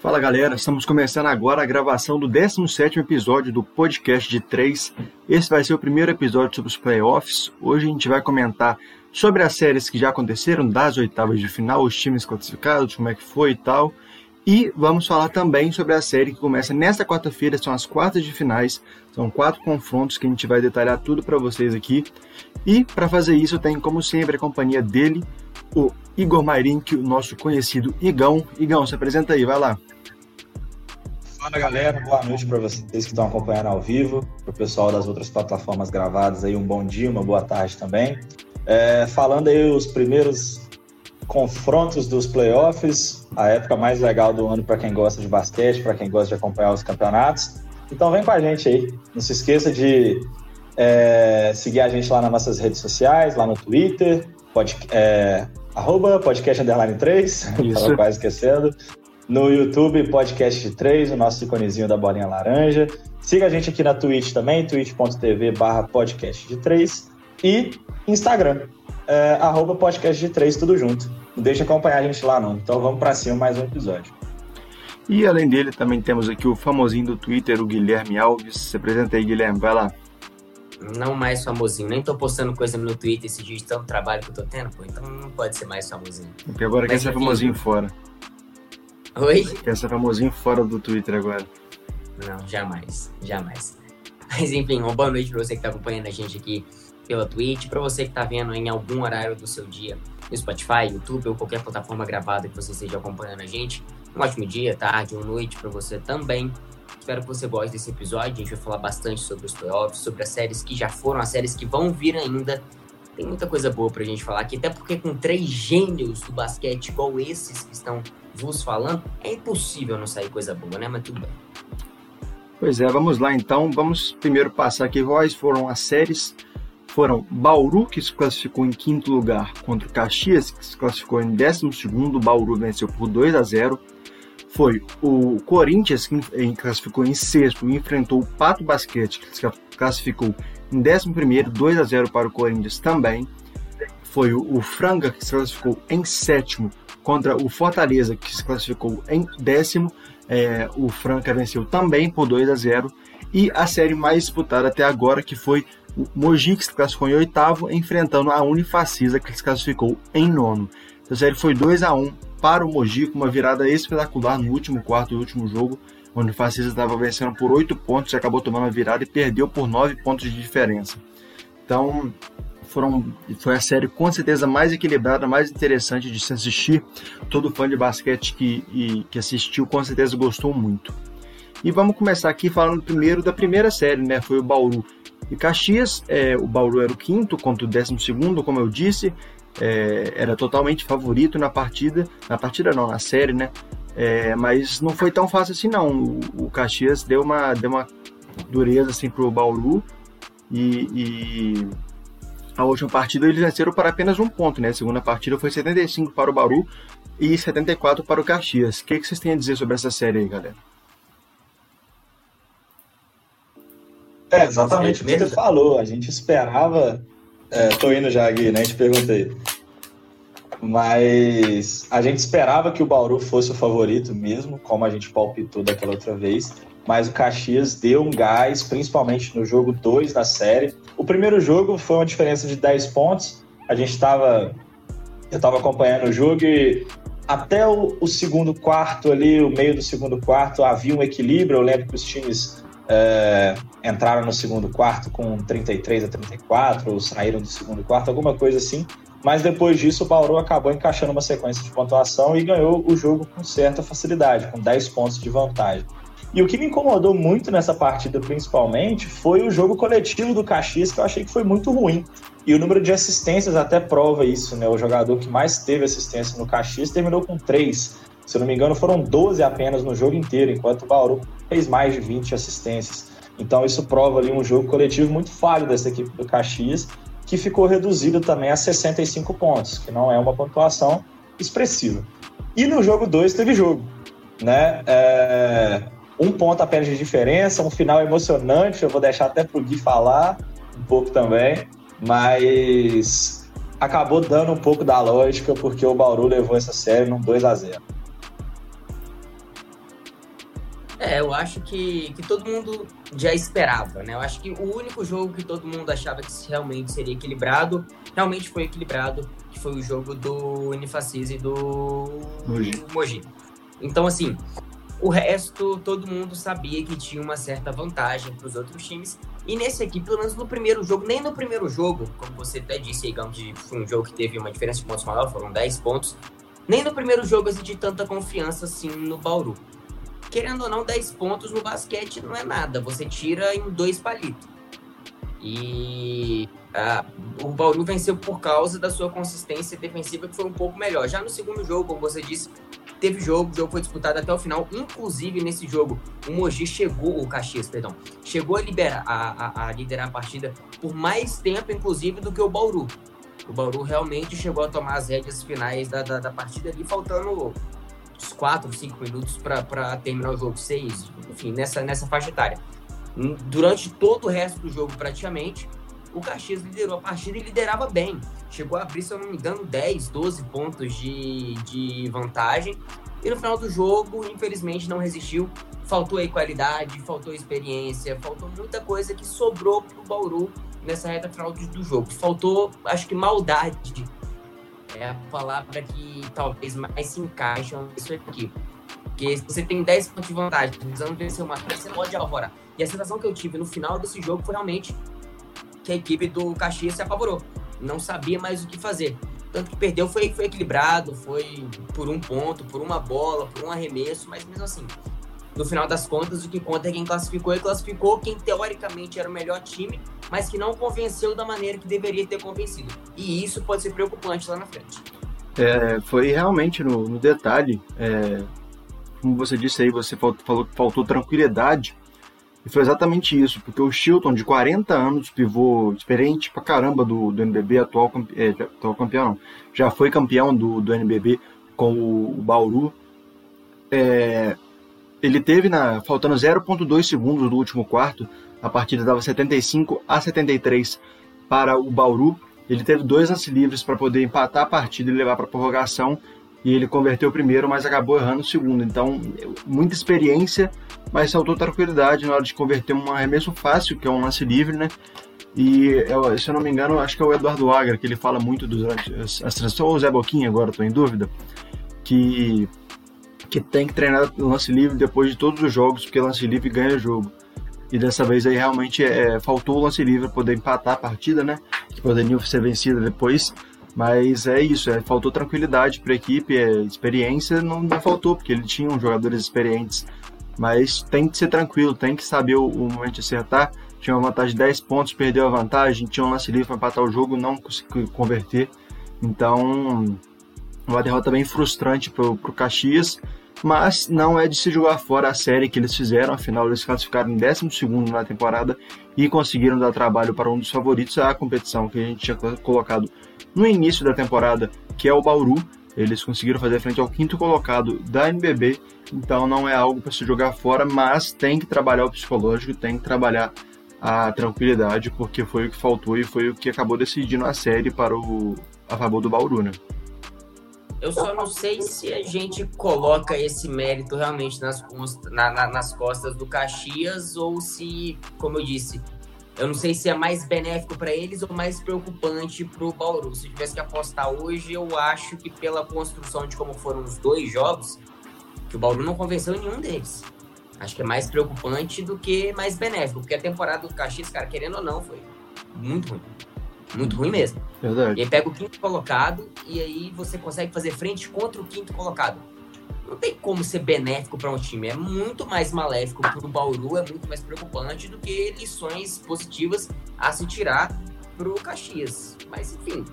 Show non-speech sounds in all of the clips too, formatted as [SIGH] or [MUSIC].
Fala galera, estamos começando agora a gravação do 17 episódio do podcast de 3. Esse vai ser o primeiro episódio sobre os playoffs. Hoje a gente vai comentar sobre as séries que já aconteceram, das oitavas de final, os times classificados, como é que foi e tal. E vamos falar também sobre a série que começa nesta quarta-feira, são as quartas de finais, são quatro confrontos que a gente vai detalhar tudo para vocês aqui. E para fazer isso, eu tenho como sempre a companhia dele, o Igor Mairink, o nosso conhecido Igão. Igão, se apresenta aí, vai lá. Fala galera, boa noite para vocês que estão acompanhando ao vivo, para o pessoal das outras plataformas gravadas aí, um bom dia, uma boa tarde também. É, falando aí os primeiros confrontos dos playoffs, a época mais legal do ano para quem gosta de basquete, para quem gosta de acompanhar os campeonatos. Então vem com a gente aí. Não se esqueça de é, seguir a gente lá nas nossas redes sociais, lá no Twitter, pod, é, arroba podcast underline 3, estava [LAUGHS] quase esquecendo. No YouTube, podcast 3, o nosso iconezinho da bolinha laranja. Siga a gente aqui na Twitch também, twitch.tv barra podcast de 3. E Instagram, é, arroba podcast de 3, tudo junto. Não deixa acompanhar a gente lá não. Então vamos para cima, mais um episódio. E além dele, também temos aqui o famosinho do Twitter, o Guilherme Alves. Se apresenta aí, Guilherme, vai lá. Não mais famosinho, nem tô postando coisa no Twitter esse dia de tanto trabalho que eu tô tendo, pô, então não pode ser mais famosinho. Porque agora Mas, quer ser famosinho fora. Oi? Quer ser famosinho fora do Twitter agora. Não, jamais, jamais. Mas enfim, uma boa noite pra você que tá acompanhando a gente aqui pela Twitch, para você que está vendo em algum horário do seu dia no Spotify, YouTube ou qualquer plataforma gravada que você esteja acompanhando a gente. Um ótimo dia, tarde ou noite para você também. Espero que você goste desse episódio. A gente vai falar bastante sobre os playoffs, sobre as séries que já foram, as séries que vão vir ainda. Tem muita coisa boa pra gente falar aqui, até porque com três gênios do basquete igual esses que estão vos falando, é impossível não sair coisa boa, né? Mas tudo bem. Pois é, vamos lá então. Vamos primeiro passar aqui quais foram as séries foram Bauru, que se classificou em quinto lugar, contra o Caxias, que se classificou em décimo segundo. Bauru venceu por 2 a 0. Foi o Corinthians, que classificou em sexto enfrentou o Pato Basquete, que classificou em décimo primeiro, 2 a 0 para o Corinthians também. Foi o Franga, que se classificou em sétimo, contra o Fortaleza, que se classificou em décimo. É, o Franca venceu também por 2 a 0 e a série mais disputada até agora, que foi o Mogi, que se classificou em oitavo, enfrentando a Unifacisa, que se classificou em nono. A série foi 2 a 1 para o Mogi, com uma virada espetacular no último quarto do último jogo. O Unifacisa estava vencendo por 8 pontos e acabou tomando a virada e perdeu por 9 pontos de diferença. Então, foram, foi a série com certeza mais equilibrada, mais interessante de se assistir. Todo fã de basquete que, e, que assistiu com certeza gostou muito. E vamos começar aqui falando primeiro da primeira série, né? Foi o Bauru e Caxias. É, o Bauru era o quinto contra o décimo segundo, como eu disse. É, era totalmente favorito na partida. Na partida não, na série, né? É, mas não foi tão fácil assim não. O, o, Caxias deu uma, deu uma dureza assim pro Bauru. E, e a última partida eles venceram por apenas um ponto, né? A segunda partida foi 75 para o Bauru e 74 para o Caxias. O que, que vocês têm a dizer sobre essa série aí, galera? É, exatamente o que você falou. A gente esperava. É, tô indo já, Gui, né? Te perguntei. Mas a gente esperava que o Bauru fosse o favorito mesmo, como a gente palpitou daquela outra vez. Mas o Caxias deu um gás, principalmente no jogo 2 da série. O primeiro jogo foi uma diferença de 10 pontos. A gente estava. Eu estava acompanhando o jogo e até o, o, segundo quarto ali, o meio do segundo quarto, havia um equilíbrio. Eu lembro que os times é, entraram no segundo quarto com 33 a 34, ou saíram do segundo quarto, alguma coisa assim. Mas depois disso, o Bauru acabou encaixando uma sequência de pontuação e ganhou o jogo com certa facilidade, com 10 pontos de vantagem. E o que me incomodou muito nessa partida, principalmente, foi o jogo coletivo do Caxias, que eu achei que foi muito ruim. E o número de assistências até prova isso, né? O jogador que mais teve assistência no Caxias terminou com 3. Se eu não me engano, foram 12 apenas no jogo inteiro, enquanto o Bauru fez mais de 20 assistências. Então isso prova ali um jogo coletivo muito falho dessa equipe do Caxias, que ficou reduzido também a 65 pontos, que não é uma pontuação expressiva. E no jogo 2 teve jogo, né? É... Um ponto apenas de diferença, um final emocionante, eu vou deixar até pro Gui falar um pouco também, mas acabou dando um pouco da lógica, porque o Bauru levou essa série num 2 a 0 É, eu acho que, que todo mundo já esperava, né? Eu acho que o único jogo que todo mundo achava que realmente seria equilibrado, realmente foi equilibrado, que foi o jogo do Unifacis e do Mogi. Mogi. Então, assim, o resto, todo mundo sabia que tinha uma certa vantagem para os outros times. E nesse aqui, pelo menos no primeiro jogo, nem no primeiro jogo, como você até disse, Igão, que foi um jogo que teve uma diferença de pontos maior, foram 10 pontos. Nem no primeiro jogo eu senti tanta confiança assim no Bauru querendo ou não, 10 pontos no basquete não é nada. Você tira em dois palitos. E ah, o Bauru venceu por causa da sua consistência defensiva, que foi um pouco melhor. Já no segundo jogo, como você disse, teve jogo, o jogo foi disputado até o final. Inclusive, nesse jogo, o Mogi chegou, o Caxias, perdão, chegou a, liberar, a, a, a liderar a partida por mais tempo, inclusive, do que o Bauru. O Bauru realmente chegou a tomar as rédeas finais da, da, da partida ali, faltando uns 4, 5 minutos para terminar o jogo, 6, enfim, nessa, nessa faixa etária. Durante todo o resto do jogo, praticamente, o Caxias liderou a partida e liderava bem. Chegou a abrir, se eu não me engano, 10, 12 pontos de, de vantagem. E no final do jogo, infelizmente, não resistiu. Faltou aí qualidade, faltou experiência, faltou muita coisa que sobrou pro Bauru nessa reta final do jogo. Faltou, acho que, maldade é a palavra que talvez mais se encaixa nisso aqui. Porque se você tem 10 pontos de vantagem, precisando vencer uma você pode elaborar. E a sensação que eu tive no final desse jogo foi realmente que a equipe do Caxias se apavorou. Não sabia mais o que fazer. Tanto que perdeu foi, foi equilibrado, foi por um ponto, por uma bola, por um arremesso, mas mesmo assim, no final das contas, o que conta é quem classificou e classificou quem teoricamente era o melhor time, mas que não convenceu da maneira que deveria ter convencido. E isso pode ser preocupante lá na frente. É, foi realmente no, no detalhe, é, como você disse aí, você falou que faltou tranquilidade. E foi exatamente isso, porque o Chilton, de 40 anos, pivô experiente pra caramba do, do NBB, atual, é, atual campeão, não, já foi campeão do, do NBB com o, o Bauru. É, ele teve na faltando 0.2 segundos do último quarto, a partida dava 75 a 73 para o Bauru. Ele teve dois lance livres para poder empatar a partida e levar para a prorrogação. E ele converteu o primeiro, mas acabou errando o segundo. Então, muita experiência, mas faltou tranquilidade na hora de converter um arremesso fácil, que é um lance livre, né? E, se eu não me engano, acho que é o Eduardo Agra, que ele fala muito durante as transições, ou o Zé Boquinha, agora estou em dúvida, que que tem que treinar lance livre depois de todos os jogos, porque lance livre ganha jogo. E dessa vez aí realmente é, faltou o lance livre para poder empatar a partida, né? Que poderia ser vencida depois. Mas é isso, é, faltou tranquilidade para a equipe, é, experiência não, não faltou, porque ele tinha um jogadores experientes. Mas tem que ser tranquilo, tem que saber o, o momento de acertar. Tinha uma vantagem de 10 pontos, perdeu a vantagem, tinha um lance livre para empatar o jogo, não conseguiu converter. Então, uma derrota bem frustrante para o Caxias mas não é de se jogar fora a série que eles fizeram, afinal eles classificaram em 12 na temporada e conseguiram dar trabalho para um dos favoritos à competição que a gente tinha colocado no início da temporada, que é o Bauru. Eles conseguiram fazer frente ao quinto colocado da NBB, então não é algo para se jogar fora, mas tem que trabalhar o psicológico, tem que trabalhar a tranquilidade, porque foi o que faltou e foi o que acabou decidindo a série para o a favor do Bauru, né? Eu só não sei se a gente coloca esse mérito realmente nas, na, na, nas costas do Caxias ou se, como eu disse, eu não sei se é mais benéfico para eles ou mais preocupante para o Bauru. Se eu tivesse que apostar hoje, eu acho que pela construção de como foram os dois jogos, que o Bauru não convenceu nenhum deles. Acho que é mais preocupante do que mais benéfico, porque a temporada do Caxias, cara, querendo ou não, foi muito ruim. Muito ruim mesmo. Verdade. E aí pega o quinto colocado e aí você consegue fazer frente contra o quinto colocado. Não tem como ser benéfico para um time. É muito mais maléfico para o Bauru, é muito mais preocupante do que lições positivas a se tirar para o Caxias. Mas enfim,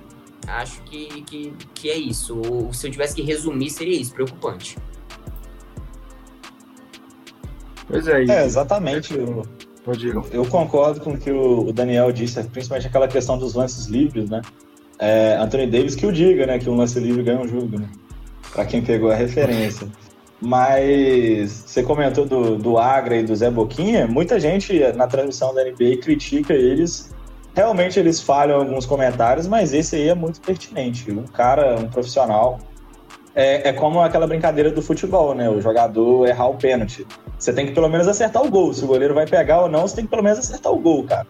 acho que, que, que é isso. Ou, se eu tivesse que resumir, seria isso: preocupante. Pois é, é exatamente. Eu concordo com o que o Daniel disse, principalmente aquela questão dos lances livres, né? É, Anthony Davis que o diga, né? Que um lance livre ganha um jogo, né? Para quem pegou a referência. Mas você comentou do, do Agra e do Zé Boquinha, muita gente na transmissão da NBA critica eles. Realmente eles falham alguns comentários, mas esse aí é muito pertinente. Um cara, um profissional. É, é como aquela brincadeira do futebol, né? O jogador errar o pênalti você tem que pelo menos acertar o gol. Se o goleiro vai pegar ou não, você tem que pelo menos acertar o gol, cara.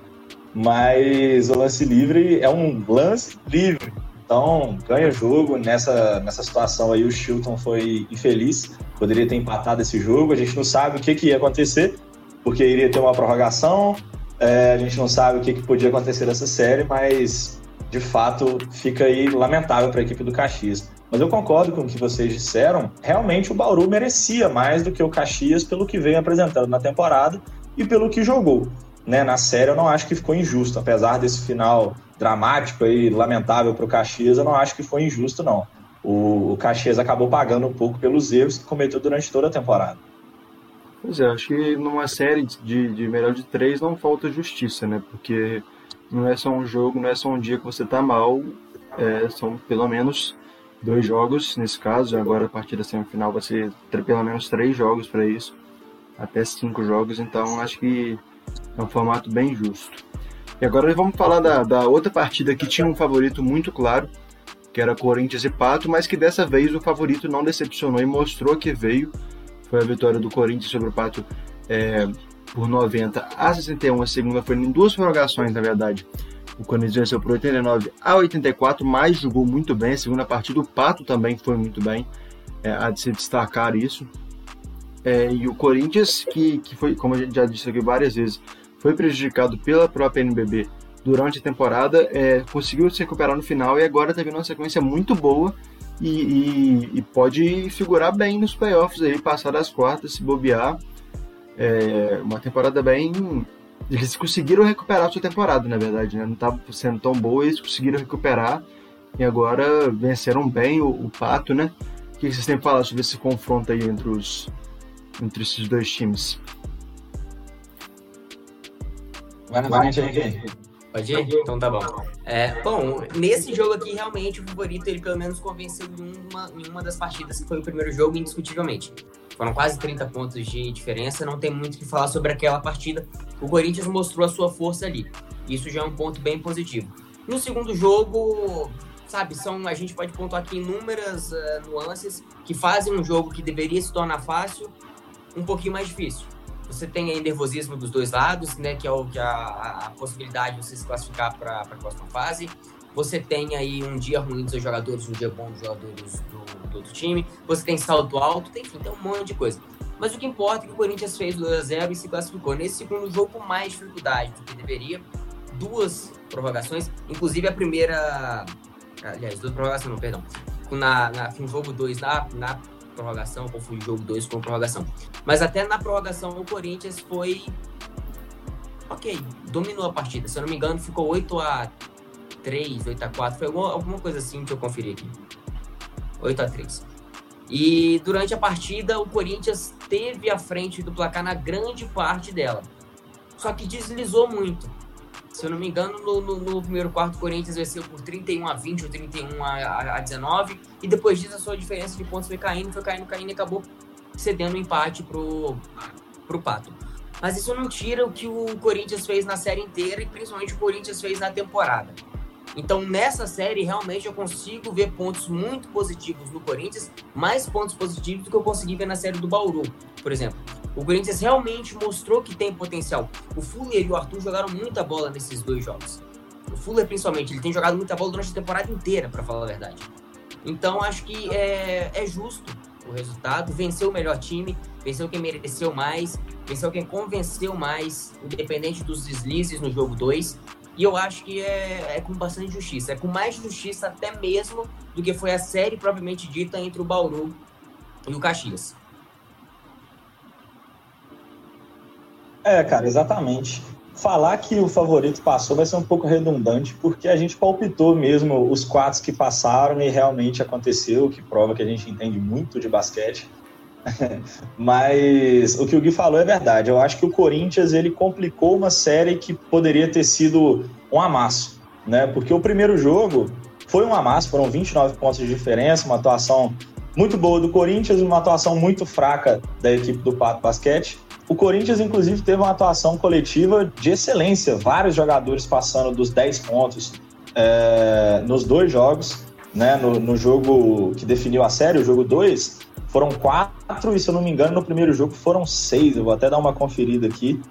Mas o lance livre é um lance livre. Então, ganha jogo. Nessa, nessa situação aí, o Chilton foi infeliz. Poderia ter empatado esse jogo. A gente não sabe o que, que ia acontecer, porque iria ter uma prorrogação. É, a gente não sabe o que, que podia acontecer nessa série, mas de fato fica aí lamentável para a equipe do Caxias. Mas eu concordo com o que vocês disseram. Realmente o Bauru merecia mais do que o Caxias pelo que vem apresentando na temporada e pelo que jogou. Né? Na série eu não acho que ficou injusto, apesar desse final dramático e lamentável para o Caxias, eu não acho que foi injusto, não. O, Caxias acabou pagando um pouco pelos erros que cometeu durante toda a temporada. Pois é, acho que numa série de, de melhor de três não falta justiça, né? Porque não é só um jogo, não é só um dia que você tá mal, é, são pelo menos dois jogos nesse caso, agora a partir da semifinal vai ser pelo menos três jogos para isso, até cinco jogos, então acho que é um formato bem justo. E agora vamos falar da, da outra partida que tinha um favorito muito claro, que era Corinthians e Pato, mas que dessa vez o favorito não decepcionou e mostrou que veio. Foi a vitória do Corinthians sobre o Pato é, por 90 a 61. A segunda foi em duas prorrogações, na verdade. O Corinthians venceu por 89 a 84, mas jogou muito bem. A segunda partida, o Pato também foi muito bem. É, há de se destacar isso. É, e o Corinthians, que, que foi, como a gente já disse aqui várias vezes, foi prejudicado pela própria NBB durante a temporada, é, conseguiu se recuperar no final e agora está vindo uma sequência muito boa e, e, e, pode figurar bem nos playoffs aí, passar das quartas, se bobear. É, uma temporada bem. Eles conseguiram recuperar a sua temporada, na verdade, né? Não estava sendo tão boa, eles conseguiram recuperar e agora venceram bem o, o Pato, né? O que vocês têm falar sobre esse confronto aí entre, os, entre esses dois times? Vai na frente aí. Pode ir? Então tá bom. É, bom, nesse jogo aqui, realmente, o favorito, ele pelo menos convenceu em uma, em uma das partidas, que foi o primeiro jogo, indiscutivelmente. Foram quase 30 pontos de diferença, não tem muito o que falar sobre aquela partida. O Corinthians mostrou a sua força ali. Isso já é um ponto bem positivo. No segundo jogo, sabe, são, a gente pode pontuar aqui inúmeras uh, nuances que fazem um jogo que deveria se tornar fácil um pouquinho mais difícil. Você tem aí nervosismo dos dois lados, né? Que é o que a, a possibilidade de você se classificar para a próxima fase. Você tem aí um dia ruim dos seus jogadores, um dia bom dos jogadores do, do outro time. Você tem salto alto, tem, enfim, tem um monte de coisa. Mas o que importa é que o Corinthians fez 2x0 e se classificou nesse segundo jogo com mais dificuldade do que deveria. Duas prorrogações, inclusive a primeira. Aliás, duas prorrogações, não, perdão. Na, na, no jogo 2, na, na prorrogação, confundi jogo 2 com prorrogação. Mas até na prorrogação o Corinthians foi. Ok, dominou a partida. Se eu não me engano, ficou 8 a 3 8 a 4 Foi alguma, alguma coisa assim que eu conferi aqui. 8 a 3 E durante a partida, o Corinthians teve a frente do placar na grande parte dela. Só que deslizou muito. Se eu não me engano, no, no, no, primeiro quarto, o Corinthians venceu por 31 a 20 ou 31 a, a, a 19. E depois disso, a sua diferença de pontos foi caindo, foi caindo, caindo e acabou cedendo o um empate pro, pro Pato. Mas isso não tira o que o Corinthians fez na série inteira e principalmente o Corinthians fez na temporada. Então, nessa série, realmente eu consigo ver pontos muito positivos no Corinthians, mais pontos positivos do que eu consegui ver na série do Bauru, por exemplo. O Corinthians realmente mostrou que tem potencial. O Fuller e o Arthur jogaram muita bola nesses dois jogos. O Fuller, principalmente, ele tem jogado muita bola durante a temporada inteira, para falar a verdade. Então, acho que é, é justo o resultado. Venceu o melhor time, venceu quem mereceu mais, venceu quem convenceu mais, independente dos deslizes no jogo 2. E eu acho que é, é, com bastante justiça. É com mais justiça até mesmo do que foi a série propriamente dita entre o Bauru e o Caxias. É, cara, exatamente. Falar que o favorito passou vai ser um pouco redundante, porque a gente palpitou mesmo os quatro que passaram e realmente aconteceu, o que prova que a gente entende muito de basquete. [LAUGHS] Mas o que o Gui falou é verdade. Eu acho que o Corinthians ele complicou uma série que poderia ter sido um amasso, né? Porque o primeiro jogo foi um amasso, foram 29 pontos de diferença, uma atuação muito boa do Corinthians, uma atuação muito fraca da equipe do Pato Basquete. O Corinthians, inclusive, teve uma atuação coletiva de excelência, vários jogadores passando dos 10 pontos é, nos dois jogos. Né? No, no, jogo que definiu a série, o jogo 2, foram quatro, e se eu não me engano, no primeiro jogo foram seis. Eu vou até dar uma conferida aqui.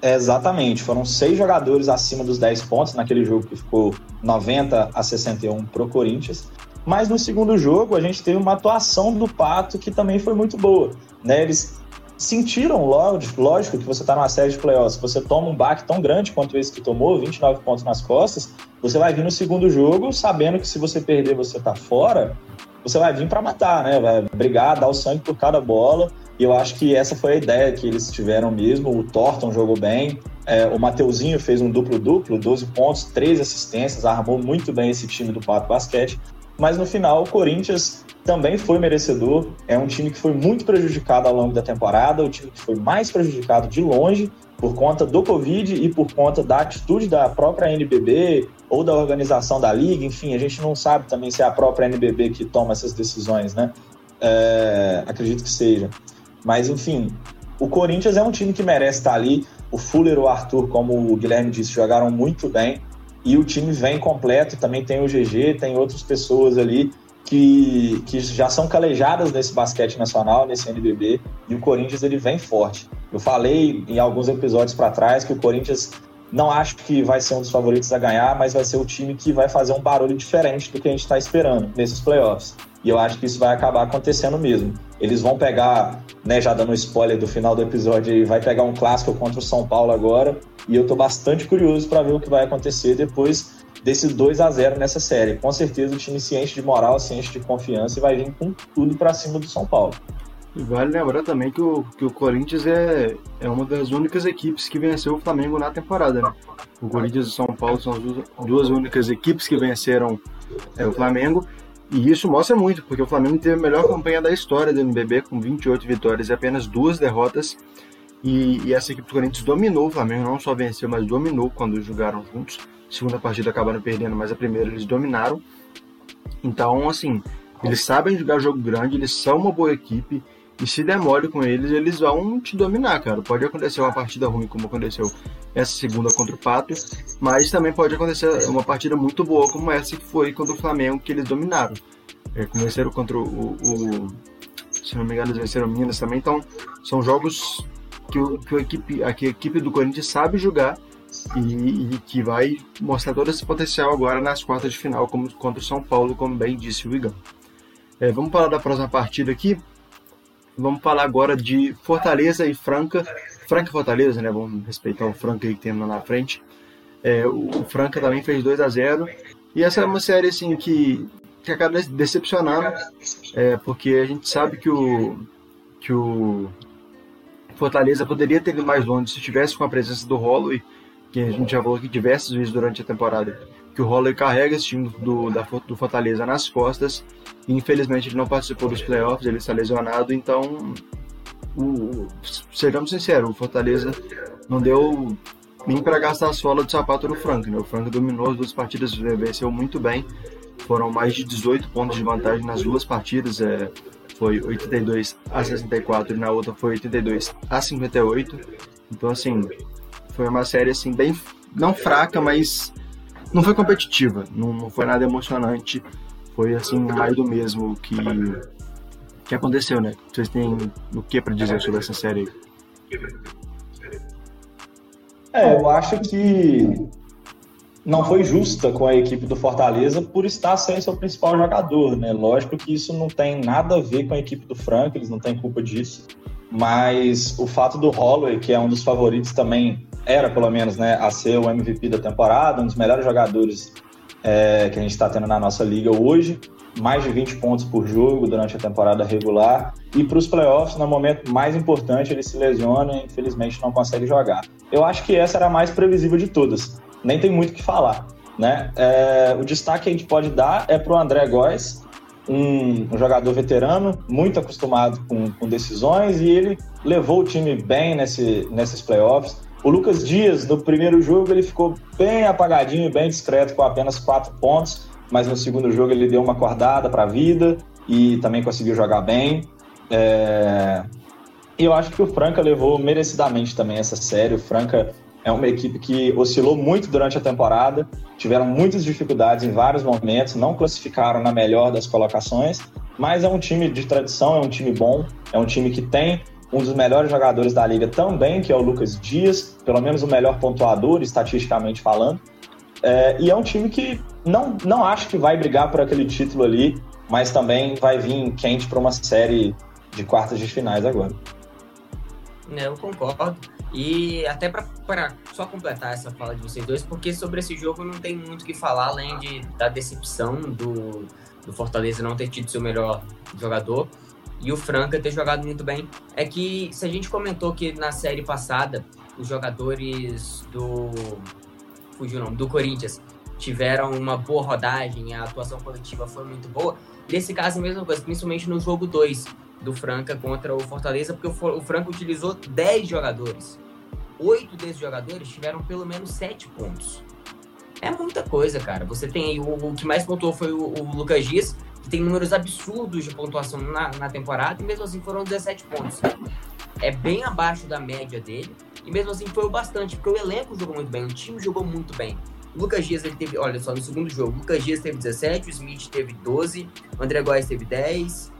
É, exatamente, foram seis jogadores acima dos 10 pontos naquele jogo que ficou 90 a 61 pro Corinthians. Mas no segundo jogo a gente teve uma atuação do Pato que também foi muito boa. Né? Eles sentiram, lógico, lógico que você está numa série de playoffs, você toma um baque tão grande quanto esse que tomou, 29 pontos nas costas, você vai vir no segundo jogo sabendo que se você perder você está fora, você vai vir para matar, né? Vai brigar, dar o sangue por cada bola. E eu acho que essa foi a ideia que eles tiveram mesmo. O Thornton jogou bem, é, o Mateuzinho fez um duplo-duplo, 12 pontos, 3 assistências, armou muito bem esse time do Pato Basquete. Mas no final, o Corinthians também foi merecedor. É um time que foi muito prejudicado ao longo da temporada, o time que foi mais prejudicado de longe por conta do Covid e por conta da atitude da própria NBB ou da organização da liga. Enfim, a gente não sabe também se é a própria NBB que toma essas decisões, né? É, acredito que seja. Mas, enfim, o Corinthians é um time que merece estar ali. O Fuller o Arthur, como o Guilherme disse, jogaram muito bem. E o time vem completo. Também tem o GG, tem outras pessoas ali que, que já são calejadas nesse basquete nacional, nesse NBB, e o Corinthians ele vem forte. Eu falei em alguns episódios para trás que o Corinthians não acho que vai ser um dos favoritos a ganhar, mas vai ser o time que vai fazer um barulho diferente do que a gente está esperando nesses playoffs. E eu acho que isso vai acabar acontecendo mesmo. Eles vão pegar, né, já dando um spoiler do final do episódio, vai pegar um clássico contra o São Paulo agora. E eu tô bastante curioso para ver o que vai acontecer depois desse 2 a 0 nessa série. Com certeza o time se enche de moral, se enche de confiança e vai vir com tudo para cima do São Paulo. E vale lembrar também que o, que o Corinthians é, é uma das únicas equipes que venceu o Flamengo na temporada, né? O Corinthians e São Paulo são as duas, duas únicas equipes que venceram é, o Flamengo. E isso mostra muito, porque o Flamengo teve a melhor campanha da história do NBB, com 28 vitórias e apenas duas derrotas. E, e, essa equipe do Corinthians dominou o Flamengo, não só venceu, mas dominou quando jogaram juntos. Segunda partida acabaram perdendo, mas a primeira eles dominaram. Então, assim, eles sabem jogar jogo grande, eles são uma boa equipe. E se demore com eles, eles vão te dominar, cara. Pode acontecer uma partida ruim, como aconteceu essa segunda contra o Pato, mas também pode acontecer uma partida muito boa, como essa que foi contra o Flamengo, que eles dominaram. É, venceram contra o, o, Se não me engano, eles venceram o Minas também. Então, são jogos que, o, que, a, equipe, a, que a equipe do Corinthians sabe jogar e, e, que vai mostrar todo esse potencial agora nas quartas de final, como contra o São Paulo, como bem disse o Igão. É, vamos falar da próxima partida aqui. Vamos falar agora de Fortaleza e Franca. Franca e Fortaleza, né? Vamos respeitar o Franca aí que tem lá na frente. É, o Franca também fez 2 a 0 E essa é uma série assim que, que acaba decepcionando, é, porque a gente sabe que o, que o Fortaleza poderia ter ido mais longe se tivesse com a presença do Holloway, que a gente já falou aqui diversas vezes durante a temporada, que o Holloway carrega esse time do, da, do Fortaleza nas costas Infelizmente ele não participou dos playoffs, ele está lesionado, então o, sejamos sinceros, o Fortaleza não deu nem para gastar a sola do sapato no Frank, né? O Frank dominou as duas partidas, venceu muito bem. Foram mais de 18 pontos de vantagem nas duas partidas, é, foi 82 a 64 e na outra foi 82 a 58. Então assim, foi uma série assim bem não fraca, mas não foi competitiva, não, não foi nada emocionante foi assim mais do mesmo que que aconteceu, né? Vocês têm o que para dizer sobre essa série? É, eu acho que não foi justa com a equipe do Fortaleza por estar sem seu principal jogador, né? Lógico que isso não tem nada a ver com a equipe do Frank, eles não têm culpa disso. Mas o fato do Holloway, que é um dos favoritos também, era pelo menos, né, a ser o MVP da temporada, um dos melhores jogadores é, que a gente está tendo na nossa liga hoje, mais de 20 pontos por jogo durante a temporada regular. E para os playoffs, no momento mais importante, ele se lesiona e infelizmente não consegue jogar. Eu acho que essa era a mais previsível de todas. Nem tem muito o que falar. Né? É, o destaque que a gente pode dar é para o André Góes, um, um, jogador veterano, muito acostumado com, com, decisões, e ele levou o time bem nesse, nesses playoffs. O Lucas Dias, no primeiro jogo, ele ficou bem apagadinho, bem discreto, com apenas quatro pontos, mas no segundo jogo ele deu uma acordada para a vida e também conseguiu jogar bem. É... E eu acho que o Franca levou merecidamente também essa série. O Franca é uma equipe que oscilou muito durante a temporada, tiveram muitas dificuldades em vários momentos, não classificaram na melhor das colocações, mas é um time de tradição, é um time bom, é um time que tem um dos melhores jogadores da liga também, que é o Lucas Dias, pelo menos o melhor pontuador, estatisticamente falando. É, e é um time que não, não acho que vai brigar por aquele título ali, mas também vai vir quente para uma série de quartas de finais agora. É, eu concordo. E até para só completar essa fala de vocês dois, porque sobre esse jogo não tem muito o que falar, além de, da decepção do, do Fortaleza não ter tido seu melhor jogador e o Franca ter jogado muito bem. É que se a gente comentou que na série passada os jogadores do. Fugiu o nome, do Corinthians tiveram uma boa rodagem, a atuação coletiva foi muito boa. Nesse caso, a mesma coisa, principalmente no jogo 2 do Franca contra o Fortaleza, porque o Franca utilizou 10 jogadores. Oito desses jogadores tiveram pelo menos 7 pontos. É muita coisa, cara. Você tem aí, o, o que mais pontuou foi o, o Lucas Dias, que tem números absurdos de pontuação na, na temporada, e mesmo assim foram 17 pontos. É bem abaixo da média dele, e mesmo assim foi o bastante, porque o elenco jogou muito bem, o time jogou muito bem. O Lucas Dias ele teve, olha só, no segundo jogo, o Lucas Dias teve 17, o Smith teve 12, o André Góes teve 10,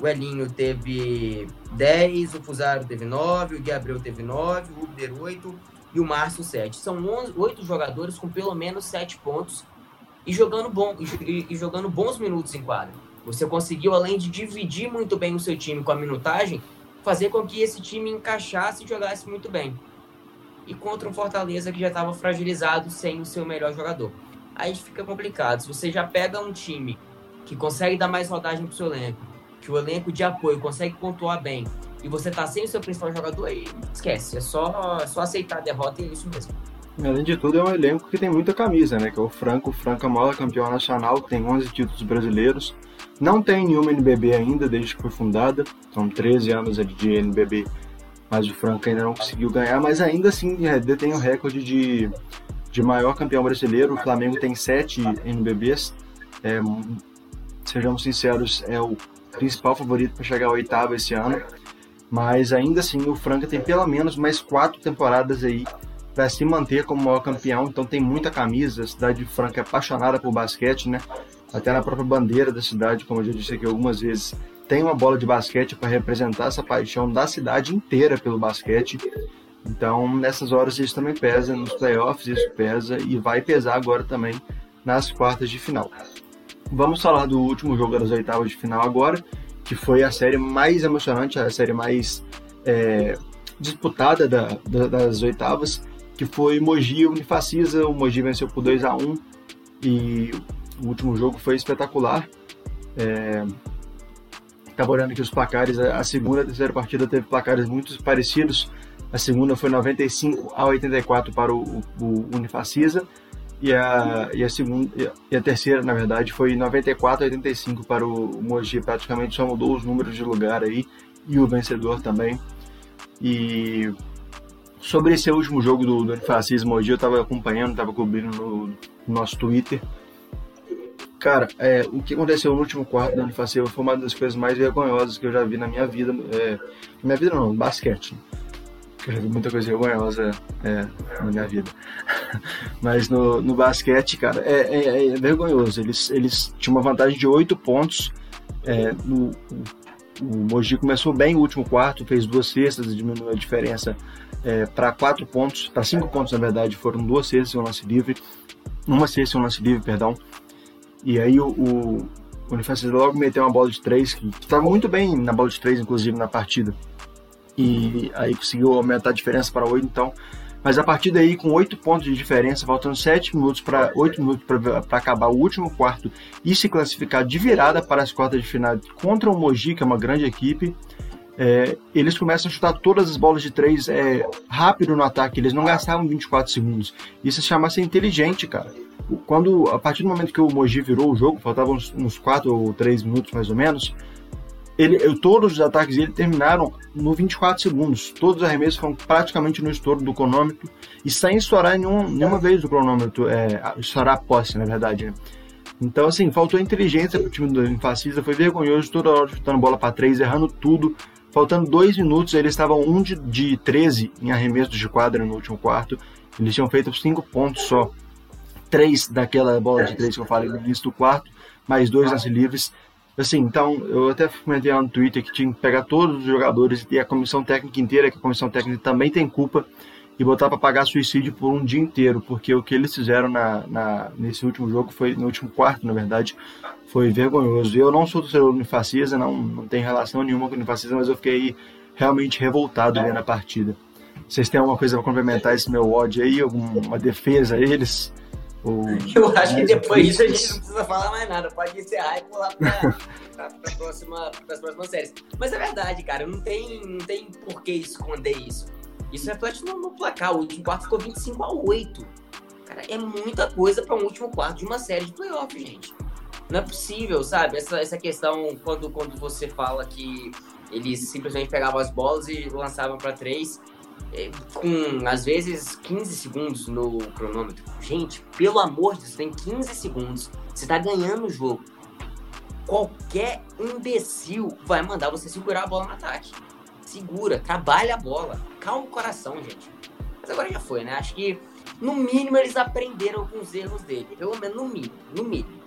o Elinho teve 10, o Fusaro teve 9, o Gabriel teve 9, o Uber 8 e o Márcio 7. São 11, 8 jogadores com pelo menos 7 pontos e jogando, bom, e, e jogando bons minutos em quadra. Você conseguiu, além de dividir muito bem o seu time com a minutagem, fazer com que esse time encaixasse e jogasse muito bem. E contra um Fortaleza que já estava fragilizado sem o seu melhor jogador. Aí fica complicado. Se você já pega um time que consegue dar mais rodagem para o seu elenco, que o elenco de apoio consegue pontuar bem, e você tá sem o seu principal jogador, aí esquece. É só, é só aceitar a derrota e é isso mesmo. Além de tudo, é um elenco que tem muita camisa, né? Que é o Franco. O maior campeão nacional, tem 11 títulos brasileiros. Não tem nenhuma NBB ainda, desde que foi fundada. São 13 anos de NBB, mas o Franco ainda não conseguiu ganhar. Mas ainda assim, é, detém o recorde de, de maior campeão brasileiro. O Flamengo tem 7 NBBs. É, sejamos sinceros, é o principal favorito para chegar ao oitavo esse ano. Mas ainda assim, o Franca tem pelo menos mais quatro temporadas aí para se manter como maior campeão. Então tem muita camisa. A cidade de Franca é apaixonada por basquete, né? Até na própria bandeira da cidade, como eu já disse aqui algumas vezes, tem uma bola de basquete para representar essa paixão da cidade inteira pelo basquete. Então, nessas horas isso também pesa nos playoffs, isso pesa e vai pesar agora também nas quartas de final. Vamos falar do último jogo das oitavas de final agora, que foi a série mais emocionante, a série mais é, disputada da, da, das oitavas, que foi Mogi Unifacisa. O Mogi venceu por 2 a 1 e o último jogo foi espetacular. É, Estava olhando aqui os placares, a segunda e a terceira partida teve placares muito parecidos. A segunda foi 95 a 84 para o, o Unifacisa e a, e a segunda e a terceira, na verdade, foi 94 a 85 para o Mogi. Praticamente só mudou os números de lugar aí e o vencedor também. E sobre esse último jogo do, do Fascismo Mogi, eu estava acompanhando, estava cobrindo no, no, nosso Twitter. Cara, é, o que aconteceu no último quarto do Anifaceu foi uma das coisas mais vergonhosas que eu já vi na minha vida. É, minha vida não, basquete. Eu já vi muita coisa vergonhosa é, na minha vida. [LAUGHS] Mas no, no basquete, cara, é, é, é, vergonhoso. Eles, eles tinham uma vantagem de 8 pontos. É, no, o Mogi começou bem o último quarto, fez duas cestas e diminuiu a diferença é, para quatro pontos, para cinco pontos na verdade, foram duas cestas e um lance livre, uma cesta e um lance livre, perdão. E aí o, o, o logo meteu uma bola de três, que estava muito bem na bola de três, inclusive, na partida. E aí conseguiu aumentar a diferença para oito, então mas a partir daí, com oito pontos de diferença, faltando sete minutos para oito minutos para acabar o último quarto e se classificar de virada para as quartas de final contra o Mogi, que é uma grande equipe, é, eles começam a chutar todas as bolas de três é, rápido no ataque, eles não gastavam 24 segundos. Isso se chama ser inteligente, cara. Quando, a partir do momento que o Mogi virou o jogo, faltavam uns, uns 4 ou 3 minutos mais ou menos, ele, eu, todos os ataques dele terminaram no 24 segundos. Todos os arremessos foram praticamente no estouro do cronômetro e sem estourar nenhum, nenhuma vez o cronômetro, é, estourar a posse, na verdade. Né? Então, assim, faltou inteligência pro time do Infacista, foi vergonhoso, toda hora chutando bola para três, errando tudo. Faltando dois minutos, eles estavam um de, de 13 em arremessos de quadra no último quarto. Eles tinham feito cinco pontos só. Três daquela bola de três que eu falei no início do quarto, mais dois lance livres Assim, então, eu até comentei lá no Twitter que tinha que pegar todos os jogadores e a comissão técnica inteira, que a comissão técnica também tem culpa, e botar para pagar suicídio por um dia inteiro, porque o que eles fizeram na, na, nesse último jogo, foi no último quarto, na verdade, foi vergonhoso. Eu não sou torcedor do Unifacisa, não, não tem relação nenhuma com o Unifacisa, mas eu fiquei realmente revoltado vendo a partida. Vocês têm alguma coisa para complementar esse meu ódio aí? Alguma defesa a eles? Ou [LAUGHS] eu acho que depois disso a gente não precisa falar mais nada. Pode encerrar e pular para próxima, as próximas séries. Mas é verdade, cara. Não tem, não tem por que esconder isso. Isso reflete no, no placar. O último quarto ficou 25 a 8. Cara, é muita coisa para um último quarto de uma série de playoff, gente. Não é possível, sabe? Essa, essa questão, quando, quando você fala que eles simplesmente pegavam as bolas e lançavam para três com às vezes 15 segundos no cronômetro. Gente, pelo amor de Deus, tem 15 segundos. Você tá ganhando o jogo. Qualquer imbecil vai mandar você segurar a bola no ataque. Segura, trabalha a bola. Calma o coração, gente. Mas agora já foi, né? Acho que no mínimo eles aprenderam com os erros dele. Pelo menos no mínimo. No mínimo.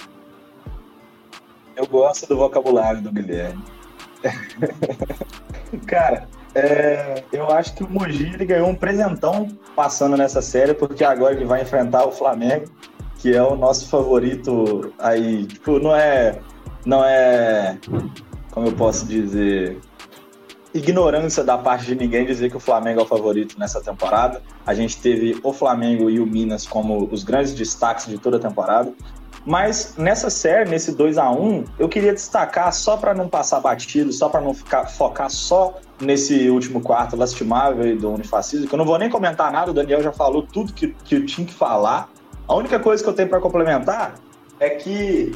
Eu gosto do vocabulário do Guilherme. [LAUGHS] Cara, é, eu acho que o Mogi ganhou um presentão passando nessa série, porque agora ele vai enfrentar o Flamengo, que é o nosso favorito aí. Tipo, não é. Não é. Como eu posso dizer? Ignorância da parte de ninguém dizer que o Flamengo é o favorito nessa temporada. A gente teve o Flamengo e o Minas como os grandes destaques de toda a temporada. Mas nessa série, nesse 2 a 1 eu queria destacar, só para não passar batido, só para não ficar, focar só nesse último quarto lastimável do unifascismo, que eu não vou nem comentar nada, o Daniel já falou tudo que, que eu tinha que falar. A única coisa que eu tenho para complementar é que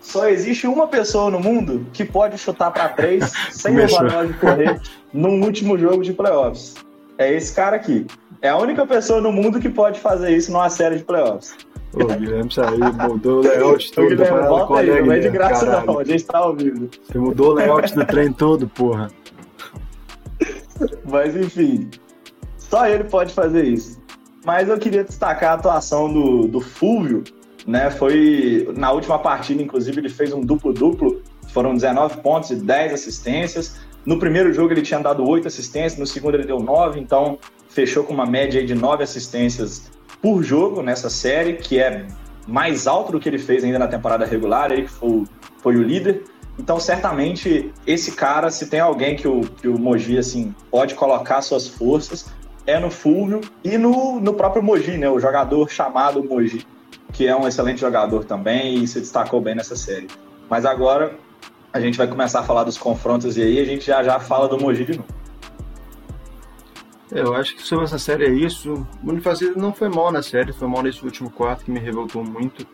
só existe uma pessoa no mundo que pode chutar para três [LAUGHS] sem levar de correr num último jogo de playoffs. É esse cara aqui. É a única pessoa no mundo que pode fazer isso numa série de playoffs. O Guilherme saiu, mudou o layout todo. Guilherme, volta aí, não é de graça caralho. não, a gente tá ao vivo. Você mudou o layout do trem todo, porra. Mas enfim, só ele pode fazer isso. Mas eu queria destacar a atuação do, do Fúvio, né? Foi na última partida, inclusive, ele fez um duplo-duplo, foram 19 pontos e 10 assistências. No primeiro jogo ele tinha dado 8 assistências, no segundo ele deu 9, então fechou com uma média de 9 assistências por jogo nessa série, que é mais alto do que ele fez ainda na temporada regular, ele que foi, foi o líder. Então, certamente, esse cara, se tem alguém que o, que o Mogi assim, pode colocar suas forças, é no Fulvio e no, no próprio Mogi, né? O jogador chamado Mogi, que é um excelente jogador também e se destacou bem nessa série. Mas agora a gente vai começar a falar dos confrontos e aí a gente já já fala do Mogi de novo. Eu acho que sobre essa série é isso. O Unifacisa não foi mal na série, foi mal nesse último quarto que me revoltou muito.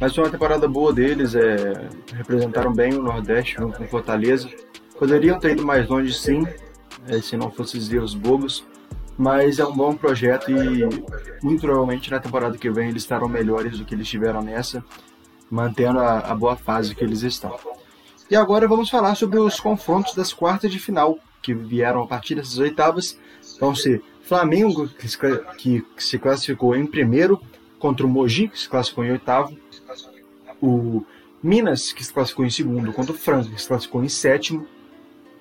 Mas foi uma temporada boa deles, é, representaram bem o Nordeste junto com Fortaleza. Poderiam ter ido mais longe, sim, é, se não fossem os erros bobos. Mas é um bom projeto e muito provavelmente na temporada que vem eles estarão melhores do que eles tiveram nessa, mantendo a, a boa fase que eles estão. E agora vamos falar sobre os confrontos das quartas de final, que vieram a partir dessas oitavas. Vão ser Flamengo, que se, que se classificou em primeiro, contra o Mogi, que se classificou em oitavo, o Minas, que se classificou em segundo, contra o Franca, que se classificou em sétimo,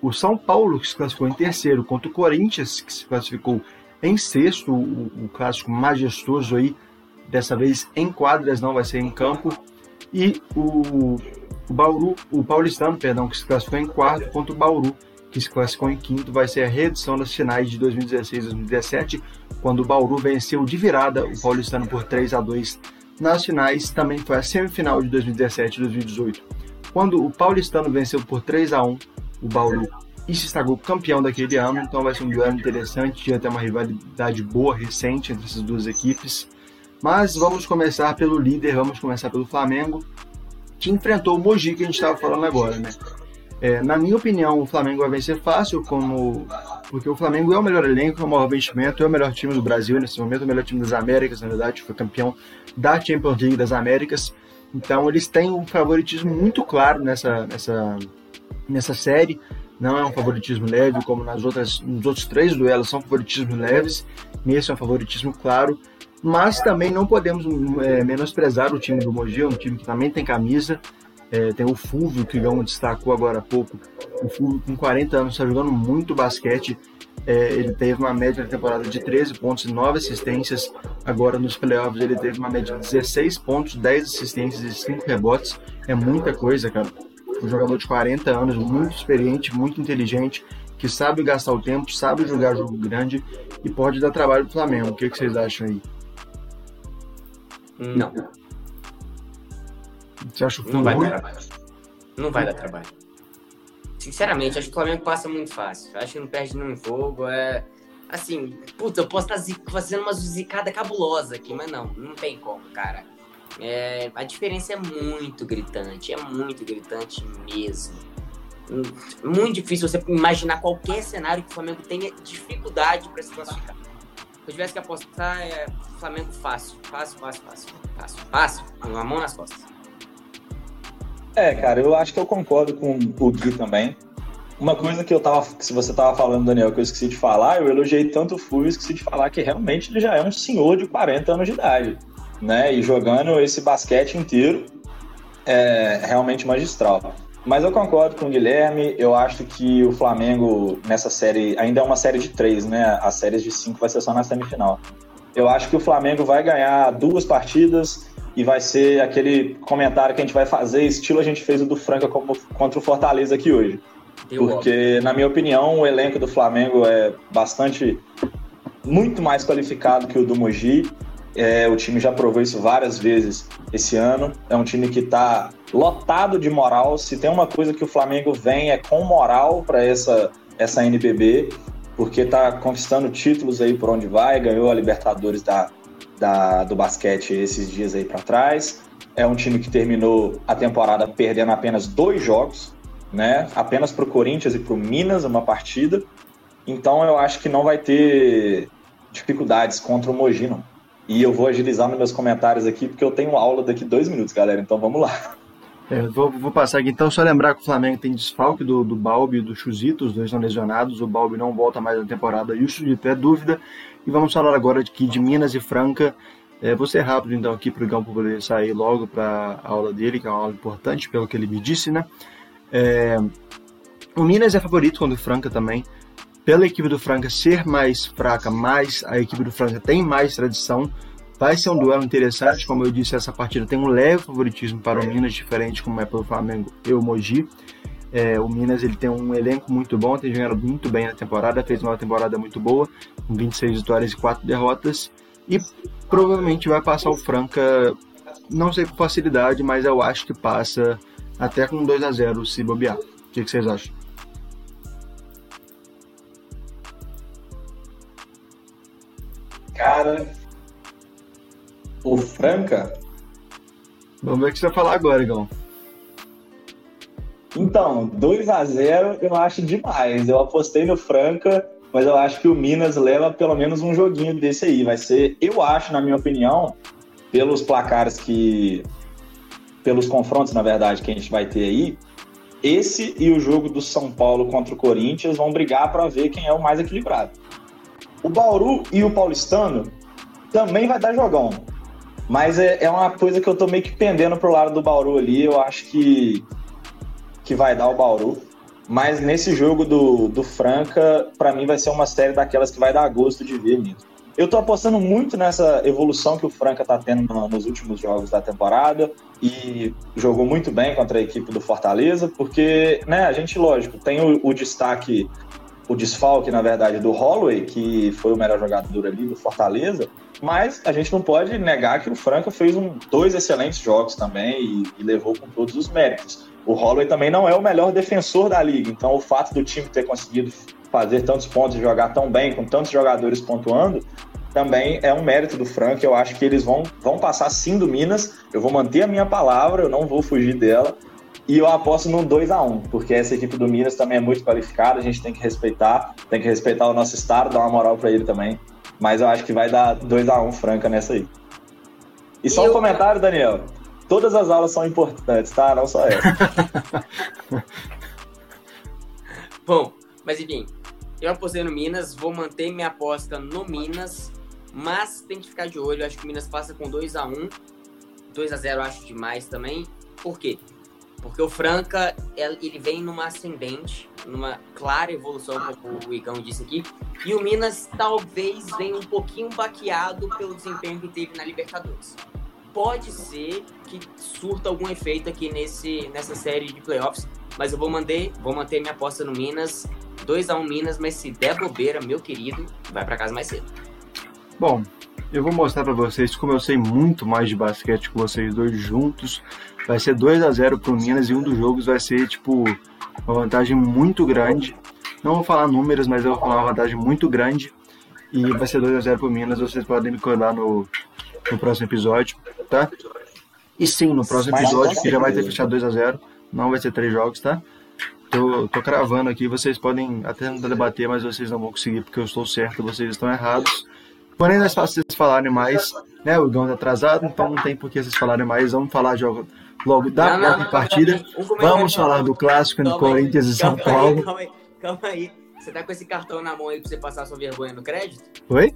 o São Paulo, que se classificou em terceiro, contra o Corinthians, que se classificou em sexto, o, o clássico majestoso aí, dessa vez em quadras, não vai ser em campo, e o, o Bauru, o Paulistano, perdão, que se classificou em quarto, contra o Bauru, que se classificou em quinto, vai ser a reedição das finais de 2016 2017, quando o Bauru venceu de virada o Paulistano por 3 a 2 nas finais também foi a semifinal de 2017 e 2018, quando o Paulistano venceu por 3 a 1 o Bauru e se estragou campeão daquele ano, então vai ser um duelo interessante, tinha até uma rivalidade boa, recente entre essas duas equipes. Mas vamos começar pelo líder, vamos começar pelo Flamengo, que enfrentou o Mogi que a gente estava falando agora, né? É, na minha opinião, o Flamengo vai vencer fácil, como porque o Flamengo é o melhor elenco, é o maior investimento, é o melhor time do Brasil nesse momento, é o melhor time das Américas, na verdade, foi campeão da Champions League das Américas. Então eles têm um favoritismo muito claro nessa, nessa, nessa série. Não é um favoritismo leve, como nas outras, nos outros três duelos são favoritismos leves. Nesse é um favoritismo claro. Mas também não podemos é, menosprezar o time do Mogi, um time que também tem camisa, É, tem o Fulvio, que o Gão destacou agora há pouco. O Fulvio, com 40 anos, está jogando muito basquete. É, ele teve uma média na temporada de 13 pontos e 9 assistências. Agora nos playoffs ele teve uma média de 16 pontos, 10 assistências e 5 rebotes. É muita coisa, cara. Um jogador de 40 anos, muito experiente, muito inteligente, que sabe gastar o tempo, sabe jogar jogo grande e pode dar trabalho pro Flamengo. O que, que vocês acham aí? Não. Você acha o Não vai ruim? dar trabalho. Não vai dar trabalho. Sinceramente, acho que o Flamengo passa muito fácil. Acho que não perde nenhum jogo. É. Assim, puta, eu posso estar fazendo uma zicada cabulosa aqui, mas não, não tem como, cara. É, a diferença é muito gritante, é muito gritante mesmo. Hum, Muito difícil você imaginar qualquer cenário que o Flamengo tenha dificuldade para se classificar. Se eu tivesse que apostar, é Flamengo fácil, fácil, fácil, fácil, fácil, fácil, com a mão nas costas. É, cara, eu acho que eu concordo com o Gui também. Uma coisa que eu tava, se você tava falando, Daniel, que eu esqueci de falar, eu elogiei tanto o Fulvio, esqueci de falar que realmente ele já é um senhor de 40 anos de idade, né? E jogando esse basquete inteiro é realmente magistral. Mas eu concordo com o Guilherme, eu acho que o Flamengo nessa série, ainda é uma série de três, né? As séries de cinco vai ser só na semifinal. Eu acho que o Flamengo vai ganhar duas partidas e vai ser aquele comentário que a gente vai fazer, estilo a gente fez o do Franca contra o Fortaleza aqui hoje. Deu Porque, na minha opinião, o elenco do Flamengo é bastante. muito mais qualificado que o do Mogi. É, o time já provou isso várias vezes esse ano. É um time que está lotado de moral. Se tem uma coisa que o Flamengo vem é com moral para essa, essa NBB, porque está conquistando títulos aí por onde vai. Ganhou a Libertadores da, da, do basquete esses dias aí para trás. É um time que terminou a temporada perdendo apenas dois jogos, né? Apenas para o Corinthians e para o Minas uma partida. Então eu acho que não vai ter dificuldades contra o Mogi, não. E eu vou agilizar nos meus comentários aqui, porque eu tenho aula daqui dois minutos, galera. Então vamos lá. É, vou, vou, passar aqui então, só lembrar que o Flamengo tem desfalque do, do Balbi e do Chuzito, os dois estão lesionados, o Balbi não volta mais na temporada e o Chuzito é dúvida. E vamos falar agora aqui de Minas e Franca. É, vou ser rápido então aqui para o Gão poder sair logo para a aula dele, que é uma aula importante, pelo que ele me disse, né? É, o Minas é favorito contra o Franca também. Pela equipe do Franca ser mais fraca, mas a equipe do Franca tem mais tradição, vai ser um duelo interessante. Como eu disse, essa partida tem um leve favoritismo para o Minas, diferente como é pelo Flamengo e o Mogi. É, o Minas ele tem um elenco muito bom, tem jogado muito bem na temporada, fez uma temporada muito boa, com 26 vitórias e 4 derrotas. E provavelmente vai passar o Franca, não sei com facilidade, mas eu acho que passa até com 2 a 0 se bobear. O que, que vocês acham? Cara, o Franca. Vamos ver o que você vai falar agora, Igão. Então, 2 a 0 eu acho demais. Eu apostei no Franca, mas eu acho que o Minas leva pelo menos um joguinho desse aí. Vai ser, eu acho, na minha opinião, pelos placares que. pelos confrontos, na verdade, que a gente vai ter aí, esse e o jogo do São Paulo contra o Corinthians vão brigar para ver quem é o mais equilibrado. O Bauru e o Paulistano também vai dar jogão. Mas é, é uma coisa que eu tô meio que pendendo pro lado do Bauru ali. Eu acho que, que vai dar o Bauru. Mas nesse jogo do, do Franca, para mim vai ser uma série daquelas que vai dar gosto de ver mesmo. Eu tô apostando muito nessa evolução que o Franca tá tendo no, nos últimos jogos da temporada e jogou muito bem contra a equipe do Fortaleza, porque, né, a gente, lógico, tem o, o destaque o desfalque, na verdade, do Holloway, que foi o melhor jogador ali do Fortaleza, mas a gente não pode negar que o Franca fez um, dois excelentes jogos também e, e, levou com todos os méritos. O Holloway também não é o melhor defensor da liga, então o fato do time ter conseguido fazer tantos pontos e jogar tão bem, com tantos jogadores pontuando, também é um mérito do Franca. Eu acho que eles vão, vão passar sim do Minas. Eu vou manter a minha palavra, eu não vou fugir dela. E eu aposto num 2 a 1 porque essa equipe do Minas também é muito qualificada, a gente tem que respeitar, tem que respeitar o nosso estado, dar uma moral para ele também. Mas eu acho que vai dar 2 a 1 Franca nessa aí. E só e um eu... comentário, Daniel. Todas as aulas são importantes, tá? Não só essa. [LAUGHS] Bom, mas enfim, eu apostei no Minas, vou manter minha aposta no Minas, mas tem que ficar de olho. Eu acho que o Minas passa com 2 a 1 2 a 0 acho demais também. Por quê? Porque o Franca, ele vem numa ascendente, numa clara evolução, como o Igão disse aqui. E o Minas talvez venha um pouquinho baqueado pelo desempenho que teve na Libertadores. Pode ser que surta algum efeito aqui nesse, nessa série de playoffs, mas eu vou manter, vou manter minha aposta no Minas. 2 a 1 um Minas, mas se der bobeira, meu querido, vai para casa mais cedo. Bom, eu vou mostrar para vocês como eu sei muito mais de basquete que vocês dois juntos. Vai ser 2 a 0 pro Minas e um dos jogos vai ser tipo uma vantagem muito grande. Não vou falar números, mas eu vou falar uma vantagem muito grande. E vai ser 2 a 0 pro Minas, vocês podem me cobrar no, no próximo episódio, tá? E sim, no próximo episódio, que já vai ter fechado 2 a 0 não vai ser três jogos, tá? Tô, tô cravando aqui, vocês podem até tentar debater, mas vocês não vão conseguir porque eu estou certo, vocês estão errados. Porém, é fácil vocês falarem mais, né? O Igão tá atrasado, então não tem por que vocês falarem mais. Vamos falar de logo da não, não, partida. Vamos falar do clássico entre Corinthians e São Paulo. calma aí, calma aí. Você tá com esse cartão na mão aí pra você passar sua vergonha no crédito? Oi?